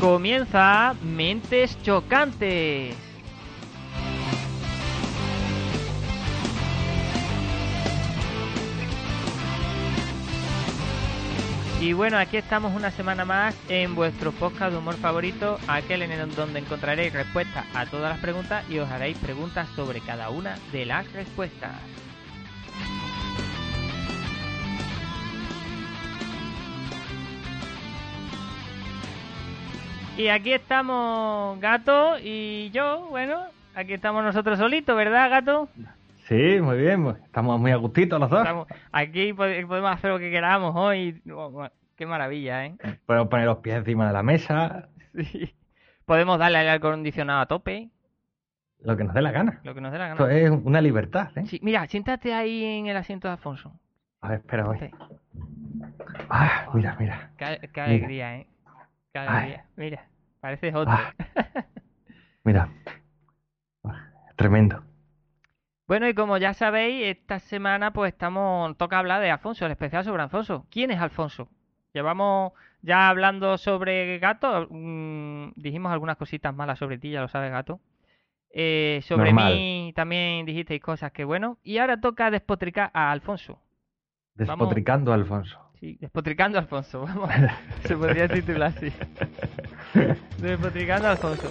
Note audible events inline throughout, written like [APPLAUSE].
Comienza Mentes Chocantes. Y bueno, aquí estamos una semana más en vuestro podcast de humor favorito, aquel en el donde encontraréis respuestas a todas las preguntas y os haréis preguntas sobre cada una de las respuestas. Y aquí estamos Gato y yo, bueno, aquí estamos nosotros solitos, ¿verdad, Gato? Sí, muy bien, estamos muy a gustito los dos. Estamos aquí podemos hacer lo que queramos hoy. Qué maravilla, ¿eh? Podemos poner los pies encima de la mesa. Sí. Podemos darle al acondicionado a tope. Lo que nos dé la gana. Lo que nos dé la gana. Esto es una libertad, ¿eh? Sí, mira, siéntate ahí en el asiento de Alfonso. A ver, espera, voy. Ah, mira, mira. Qué, alegría, ¿eh? Mira. Pareces otro. Ah. [LAUGHS] mira. Tremendo. Bueno, y como ya sabéis, esta semana pues estamos, toca hablar de Alfonso, el especial sobre Alfonso. ¿Quién es Alfonso? Llevamos ya hablando sobre Gato, mm, dijimos algunas cositas malas sobre ti, ya lo sabes Gato. Eh, sobre mí también dijisteis cosas que bueno. Y ahora toca despotricar a Alfonso. Despotricando a Alfonso. Sí, despotricando a Alfonso. [LAUGHS] Vamos, se podría [LAUGHS] titular así. Despotricando a Alfonso.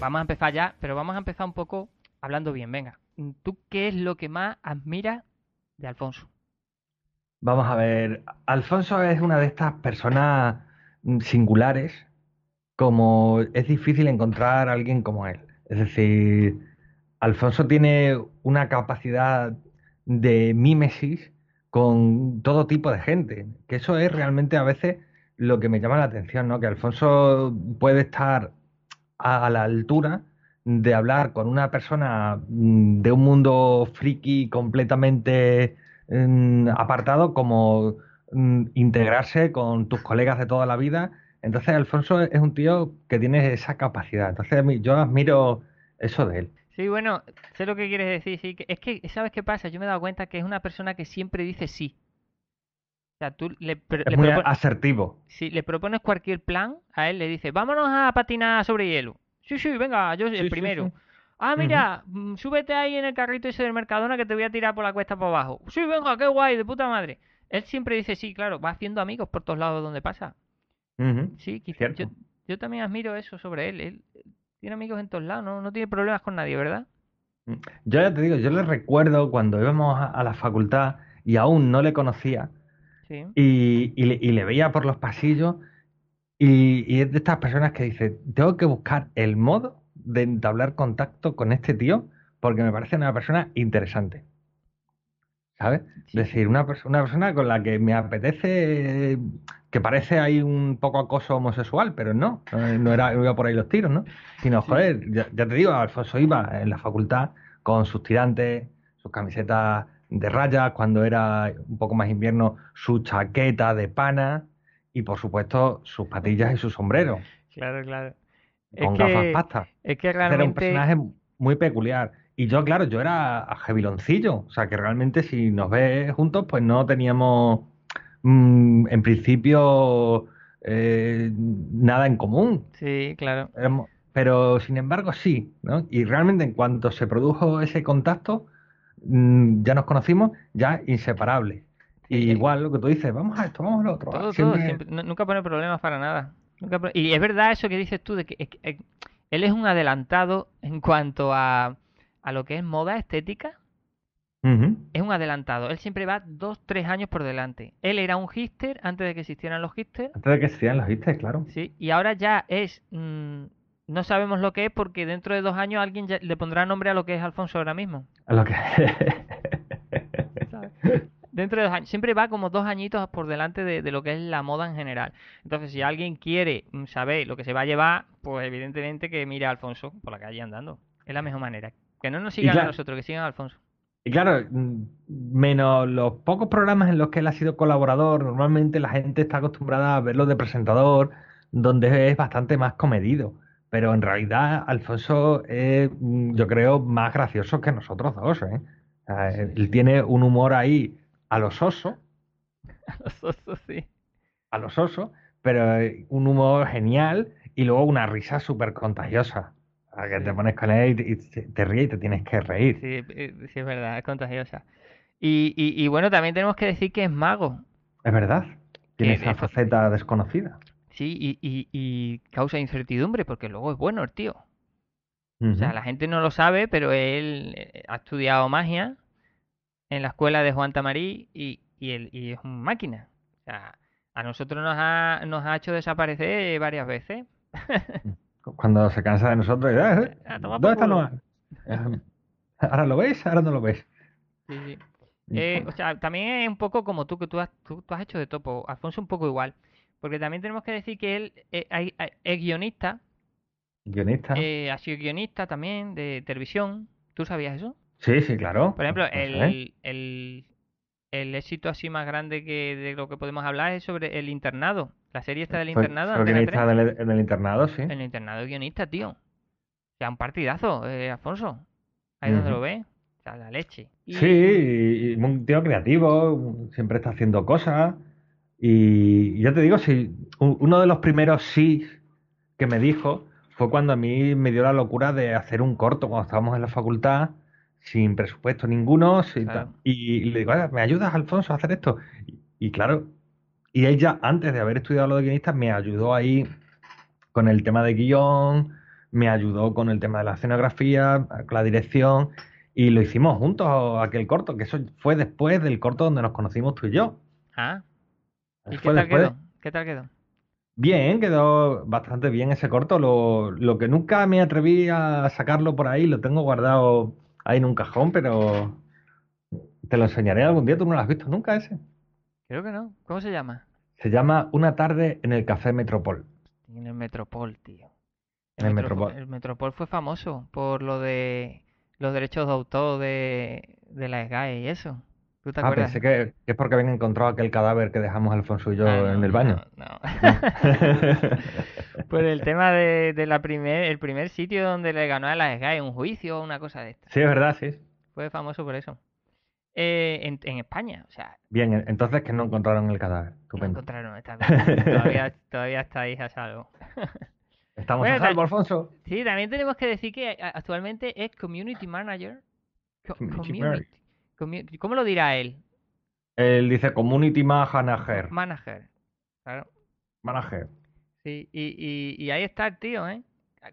Vamos a empezar ya, pero vamos a empezar un poco hablando bien. Venga, ¿tú qué es lo que más admiras de Alfonso? Vamos a ver, Alfonso es una de estas personas singulares, como es difícil encontrar a alguien como él. Es decir, Alfonso tiene una capacidad de mímesis con todo tipo de gente, que eso es realmente a veces lo que me llama la atención, ¿no? Que Alfonso puede estar a la altura de hablar con una persona mm, de un mundo friki completamente mm, apartado como mm, integrarse con tus colegas de toda la vida. Entonces Alfonso es un tío que tiene esa capacidad. Entonces yo admiro eso de él. Sí, bueno, sé lo que quieres decir. Sí, es que, ¿sabes qué pasa? Yo me he dado cuenta que es una persona que siempre dice sí. O sea, tú le, es muy asertivo. Si le propones cualquier plan, a él le dice, vámonos a patinar sobre hielo. Sí, sí, venga, yo el primero. Ah, mira, mm, súbete ahí en el carrito ese del Mercadona que te voy a tirar por la cuesta por abajo. Sí, venga, qué guay, de puta madre. Él siempre dice sí, claro, va haciendo amigos por todos lados donde pasa. Sí, quizás. Yo, yo, también admiro eso sobre él. Él tiene amigos en todos lados, no, no tiene problemas con nadie, ¿verdad? Mm. Yo ya te digo, yo le recuerdo cuando íbamos a, la facultad y aún no le conocía sí. y, y, le, y le veía por los pasillos y, es de estas personas que dice, tengo que buscar el modo de entablar contacto con este tío porque me parece una persona interesante. ¿Sabes? Es decir, una, una persona con la que me apetece, que parece ahí un poco acoso homosexual, pero no, no, era, iba por ahí los tiros, ¿no? Sino, joder, ya, te digo, Alfonso iba en la facultad con sus tirantes, sus camisetas de rayas, cuando era un poco más invierno, su chaqueta de pana, y por supuesto sus patillas y su sombrero. Claro, claro. Con gafas pastas. Es que realmente... Era un personaje muy peculiar. Y yo, claro, yo era jeviloncillo. O sea, que realmente si nos ves juntos, pues no teníamos, mm, en principio, eh, nada en común. Sí, claro. pero, sin embargo, sí. ¿no? Y realmente en cuanto se produjo ese contacto, mm, ya nos conocimos, ya inseparables. Y igual lo que tú dices, vamos a esto, vamos a lo otro. nunca pone problemas para nada. Y es verdad eso que dices tú, de que, él es un adelantado en cuanto a, a lo que es moda estética. Es un adelantado. Él siempre va dos, tres años por delante. Él era un hipster antes de que existieran los hipsters. Antes de que existieran los hipsters, claro. Sí, y ahora ya es... Mm, no sabemos lo que es porque dentro de dos años alguien le pondrá nombre a lo que es Alfonso ahora mismo. A lo que dentro de dos años, siempre va como dos añitos por delante de, lo que es la moda en general. Entonces, si alguien quiere saber lo que se va a llevar, pues evidentemente que mire a Alfonso por la calle andando. Es la mejor manera. Que no nos sigan a nosotros, que sigan a Alfonso. Y claro, mm, menos los pocos programas en los que él ha sido colaborador, normalmente la gente está acostumbrada a verlo de presentador, donde es bastante más comedido. Pero en realidad Alfonso es, mm, yo creo, más gracioso que nosotros dos, ¿eh? él tiene un humor ahí a los osos. [LAUGHS] A los osos, sí. A los osos, pero un humor genial y luego una risa súper contagiosa. Que te pones con él y te, ríes y te tienes que reír. Sí, eh, sí es verdad, es contagiosa. Y, y, bueno, también tenemos que decir que es mago. Es verdad. Tiene esa faceta desconocida. Sí, y, y, y, causa incertidumbre porque luego es bueno el tío. O sea, la gente no lo sabe, pero él eh, ha estudiado magia en la escuela de Juan Tamarí y, y, él, y es un máquina. O sea, a nosotros nos ha, nos ha hecho desaparecer varias veces. [LAUGHS] Cuando se cansa de nosotros, ¿eh? ¿dónde está Noah? [LAUGHS] ¿Ahora lo ves? ¿Ahora no lo ves? Sí, sí. Eh, o sea, también es un poco como tú, que tú has, tú, has hecho de topo. Alfonso un poco igual. Porque también tenemos que decir que él eh, es, guionista. Guionista. Eh, ha sido guionista también de televisión. ¿Tú sabías eso? Sí, sí, claro. Por ejemplo, el, el, el, éxito así más grande que de lo que podemos hablar es sobre El Internado. La serie está del Internado. Soy guionista del, en el Internado, sí. En el Internado guionista, tío. O sea, un partidazo, eh, Alfonso. Ahí donde lo ves la leche. Sí, un tío creativo, siempre está haciendo cosas. Y ya te digo, si uno de los primeros sí que me dijo fue cuando a mí me dio la locura de hacer un corto cuando estábamos en la facultad, sin presupuesto ninguno. y, le digo, ¿me ayudas, Alfonso, a hacer esto? Y, claro, y ella, antes de haber estudiado lo de guionista, me ayudó ahí con el tema de guion, me ayudó con el tema de la escenografía, con la dirección. Y lo hicimos juntos aquel corto, que eso fue después del corto donde nos conocimos tú y yo. Ah. ¿Y qué tal quedó? ¿Qué tal quedó? Bien, quedó bastante bien ese corto. Lo, lo que nunca me atreví a sacarlo por ahí, lo tengo guardado ahí en un cajón, pero te lo enseñaré algún día. ¿Tú no lo has visto nunca ese? Creo que no. ¿Cómo se llama? Se llama Una tarde en el Café Metropol. En el Metropol, tío. en el Metropol. El Metropol fue famoso por lo de los derechos de autor de, de la SGAE y eso. ¿Tú te ah, acuerdas? pensé que, es porque habían encontrado aquel cadáver que dejamos Alfonso y yo ah, en el baño. No, pues [LAUGHS] el tema de, de, la primer, el primer sitio donde le ganó a la SGAE un juicio o una cosa de esta. Sí, es verdad, sí. Fue famoso por eso. Eh, en, en, España, o sea. Bien, entonces que no encontraron el cadáver. No encontraron, está bien. todavía, [LAUGHS] todavía estáis a salvo. [LAUGHS] Estamos a salvo, Alfonso. Sí, también tenemos que decir que actualmente es Community Manager. community, ¿Cómo lo dirá él? Él dice Community Manager. Manager, claro. Manager. Sí, y, y, ahí está el tío, ¿eh?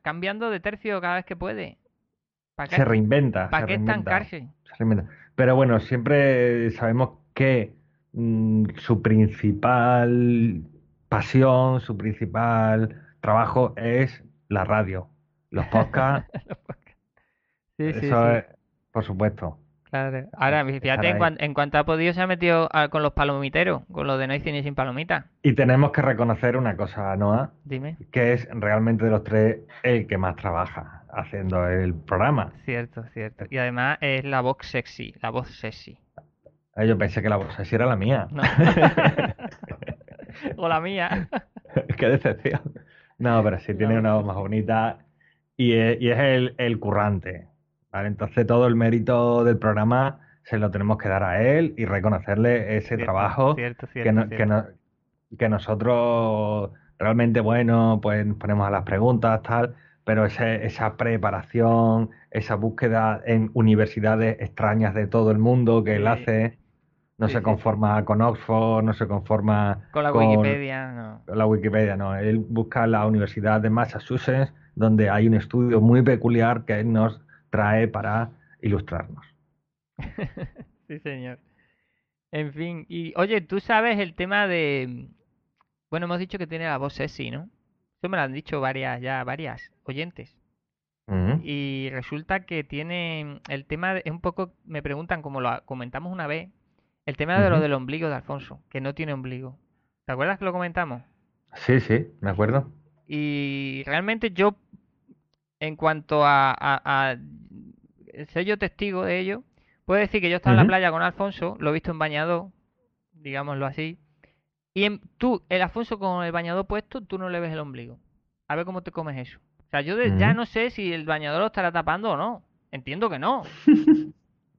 Cambiando de tercio cada vez que puede. se reinventa. ¿Para qué estancarse? Se reinventa. Pero bueno, siempre sabemos que mm, su principal pasión, su principal trabajo es la radio, los podcasts. [LAUGHS] sí, sí, Eso es, por supuesto. Claro. Ahora, fíjate, en, cuanto ha podido se ha metido con los palomiteros, con lo de no hay cine sin palomita. Y tenemos que reconocer una cosa, Noah. Dime. Que es realmente de los tres el que más trabaja haciendo el programa. Cierto, cierto. Y además es la voz sexy, la voz sexy. Ah, yo pensé que la voz sexy era la mía. [LAUGHS] o la mía. Qué decepción. No, pero sí tiene una voz más bonita y es, y es el, el, currante. ¿Vale? Entonces todo el mérito del programa se lo tenemos que dar a él y reconocerle ese trabajo que, que, que, nosotros realmente, bueno, pues nos ponemos a las preguntas, tal, pero ese, esa preparación, esa búsqueda en universidades extrañas de todo el mundo que él hace no se conforma con Oxford, no se conforma con la Wikipedia, no. Con la Wikipedia, no. Él busca la Universidad de Massachusetts, donde hay un estudio muy peculiar que él nos trae para ilustrarnos. [LAUGHS] sí, señor. En fin, y oye, tú sabes el tema de... Bueno, hemos dicho que tiene la voz sexy, ¿no? Eso me lo han dicho varias, ya varias oyentes. Y resulta que tiene el tema, es un poco, me preguntan, como lo comentamos una vez, el tema de lo del ombligo de Alfonso, que no tiene ombligo. ¿Te acuerdas que lo comentamos? Sí, sí, me acuerdo. Y realmente yo, en cuanto a, a, ser yo testigo de ello, puedo decir que yo estaba en la playa con Alfonso, lo he visto en bañador, digámoslo así, y en, tú, el Alfonso con el bañador puesto, tú no le ves el ombligo. A ver cómo te comes eso. O sea, yo ya no sé si el bañador lo estará tapando o no. Entiendo que no. [LAUGHS]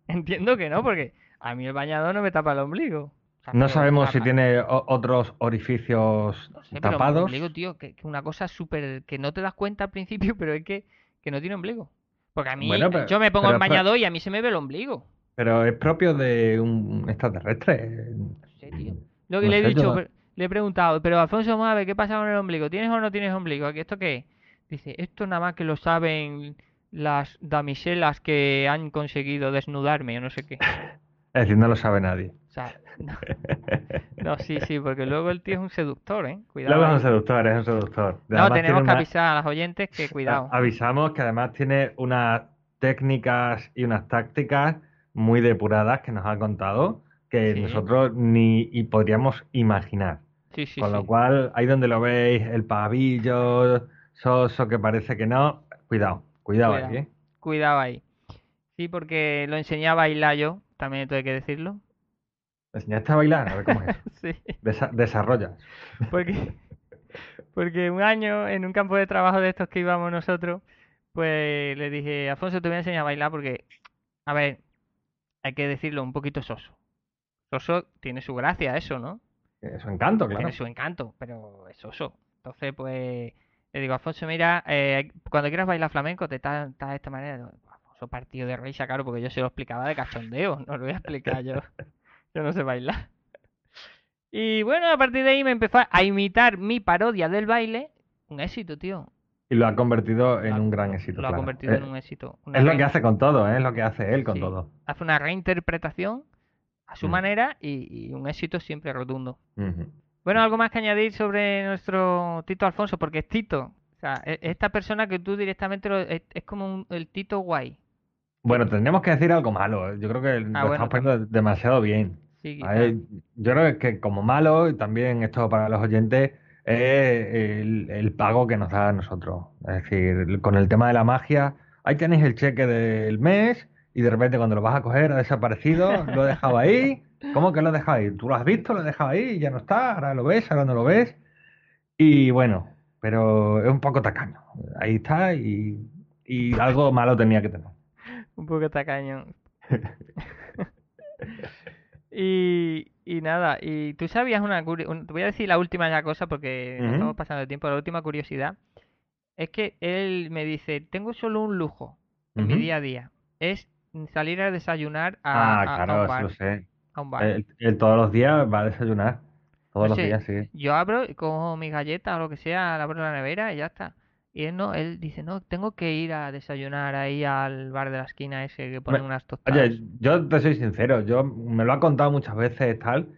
Entiendo que no, porque a mí el bañador no me tapa el ombligo. No sabemos si tiene otros orificios tapados. ombligo, tío, que, una cosa súper que no te das cuenta al principio, [LAUGHS] pero es que, que no tiene ombligo. Porque a mí, yo me pongo el bañador y a mí se me ve el ombligo. Pero es propio de un extraterrestre. Sí, tío. Lo que le he dicho, le he preguntado, pero Alfonso, ver, ¿qué pasa con el ombligo? ¿Tienes o no tienes ombligo? ¿Esto qué? Dice, esto nada más que lo saben las damiselas que han conseguido desnudarme o no sé qué. [LAUGHS] Es decir, no lo sabe nadie. O sea, no. sí, sí, porque luego el tío es un seductor, ¿eh? Cuidado. Luego es un seductor, es un seductor. no, tenemos que avisar a los oyentes que cuidado. Avisamos que además tiene unas técnicas y unas tácticas muy depuradas que nos ha contado que nosotros ni podríamos imaginar. Sí, sí, Con lo cual, ahí donde lo veis, el pavillo, soso que parece que no, cuidado. Cuidado, ahí, ¿eh? Cuidado ahí. Sí, porque lo enseñé a bailar yo, también tengo que decirlo. ¿Me enseñaste a bailar? A ver cómo es. [LAUGHS] sí. desarrolla. Porque, porque un año en un campo de trabajo de estos que íbamos nosotros, pues le dije, Afonso, te voy a enseñar a bailar porque, a ver, hay que decirlo un poquito soso. Soso tiene su gracia, eso, ¿no? Su encanto, claro. Tiene su encanto, pero es soso. Entonces, pues le digo, Alfonso, mira, eh, cuando quieras bailar flamenco, te estás de esta manera. Partido de risa, claro, porque yo se lo explicaba de cachondeo, no lo voy a explicar yo. [LAUGHS] yo no sé bailar. Y bueno, a partir de ahí me empezó a imitar mi parodia del baile. Un éxito, tío. Y lo ha convertido en un gran éxito. Lo ha convertido en un éxito. es lo que hace con todo, ¿eh? es lo que hace él con todo. Hace una reinterpretación a su mm. manera y, un éxito siempre rotundo. Bueno, algo más que añadir sobre nuestro Tito Alfonso, porque es Tito. O sea, e, esta persona que tú directamente es, como el Tito guay. Bueno, tendríamos que decir algo malo. Yo creo que ah, lo estamos poniendo demasiado bien. yo creo que como malo, y también esto para los oyentes, es el, pago que nos da a nosotros. Es decir, con el tema de la magia, ahí tenéis el cheque del mes y de repente cuando lo vas a coger ha desaparecido, lo he dejado ahí [LAUGHS] ¿Cómo que lo has dejado ahí? ¿Tú lo has visto? ¿Lo has dejado ahí? Y ya no está, ahora lo ves, ahora no lo ves. Y bueno, pero es un poco tacaño. Ahí está y, algo malo tenía que tener. Un poco tacaño. [LAUGHS] [LAUGHS] y, y nada, y tú sabías una, te voy a decir la última ya cosa porque estamos pasando el tiempo, la última curiosidad es que él me dice, tengo solo un lujo en mi día a día, es salir a desayunar a, ah, claro, Eso lo sé. Él, todos los días va a desayunar. Todos los días, sí. Yo abro, cojo mis galletas o lo que sea, abro la nevera y ya está. Y él no, él dice, no, tengo que ir a desayunar ahí al bar de la esquina ese que ponen unas tostadas. Oye, yo te soy sincero, yo me lo ha contado muchas veces tal,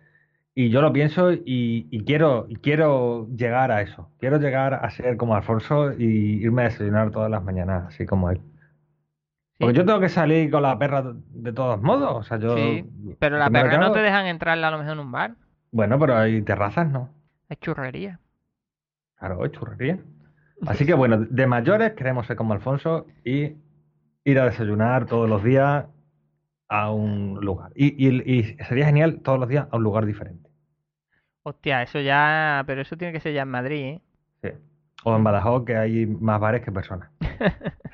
y yo lo pienso y, quiero, y quiero llegar a eso. Quiero llegar a ser como Alfonso y irme a desayunar todas las mañanas, así como él. Porque yo tengo que salir con la perra de todos modos. O sea, yo. Sí, pero la perra no te dejan entrar a lo mejor en un bar. Bueno, pero hay terrazas, ¿no? Es churrería. Claro, es churrería. Así que bueno, de mayores queremos ser como Alfonso y ir a desayunar todos los días a un lugar. Y, y, sería genial todos los días a un lugar diferente. Hostia, eso ya. Pero eso tiene que ser ya en Madrid, ¿eh? Sí. O en Badajoz, que hay más bares que personas. [LAUGHS]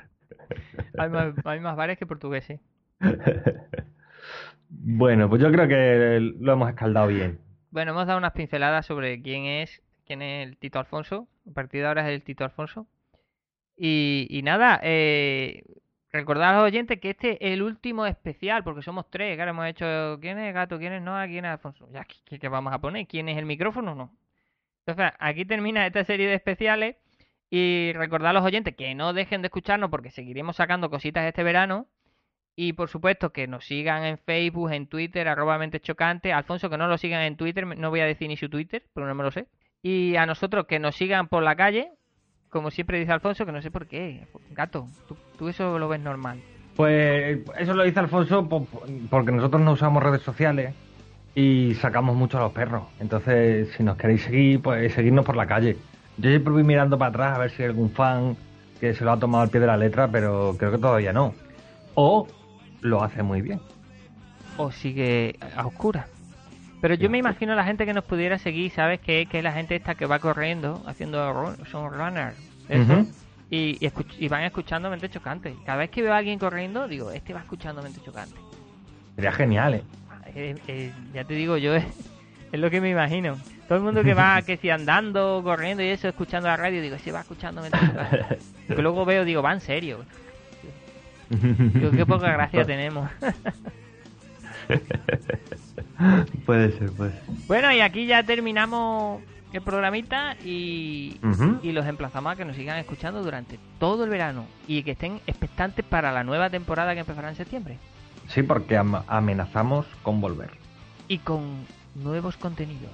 hay, más, bares que portugueses. [LAUGHS] bueno, pues yo creo que lo hemos escaldado bien. Bueno, hemos dado unas pinceladas sobre quién es, quién es el Tito Alfonso. A partir de ahora es el Tito Alfonso. Y, nada, eh, recordar a los oyentes que este es el último especial, porque somos tres. Claro, hemos hecho quién es Gato, quién es Noah, quién es Alfonso. Ya, ¿qué, vamos a poner? ¿Quién es el micrófono? No. Entonces, aquí termina esta serie de especiales. Y recordar a los oyentes que no dejen de escucharnos porque seguiremos sacando cositas este verano. Y por supuesto que nos sigan en Facebook, en Twitter, arroba mente chocante. Alfonso, que no lo sigan en Twitter, no voy a decir ni su Twitter, pero no me lo sé. Y a nosotros que nos sigan por la calle, como siempre dice Alfonso, que no sé por qué. Gato, tú, eso lo ves normal. Pues eso lo dice Alfonso porque nosotros no usamos redes sociales y sacamos mucho a los perros. Entonces, si nos queréis seguir, pues seguirnos por la calle. Yo siempre voy mirando para atrás a ver si hay algún fan que se lo ha tomado al pie de la letra, pero creo que todavía no. O lo hace muy bien. O sigue a oscuras. Pero yo me imagino a la gente que nos pudiera seguir, ¿sabes? Que, que es la gente esta que va corriendo, haciendo son runners. y, y, van escuchando mente chocante. Cada vez que veo a alguien corriendo, digo, este va escuchando mente chocante. Sería genial, ¿eh? eh, eh ya te digo yo, [LAUGHS] es, lo que me imagino. Todo el mundo que va, [LAUGHS] que si andando, corriendo y eso, escuchando la radio, digo, se va escuchando [LAUGHS] Que luego veo, digo, va en serio. Digo, qué poca gracia tenemos. [LAUGHS] puede ser, puede ser. Bueno, y aquí ya terminamos el programita y, y los emplazamos a que nos sigan escuchando durante todo el verano y que estén expectantes para la nueva temporada que empezará en septiembre. Sí, porque amenazamos con volver. Y con nuevos contenidos.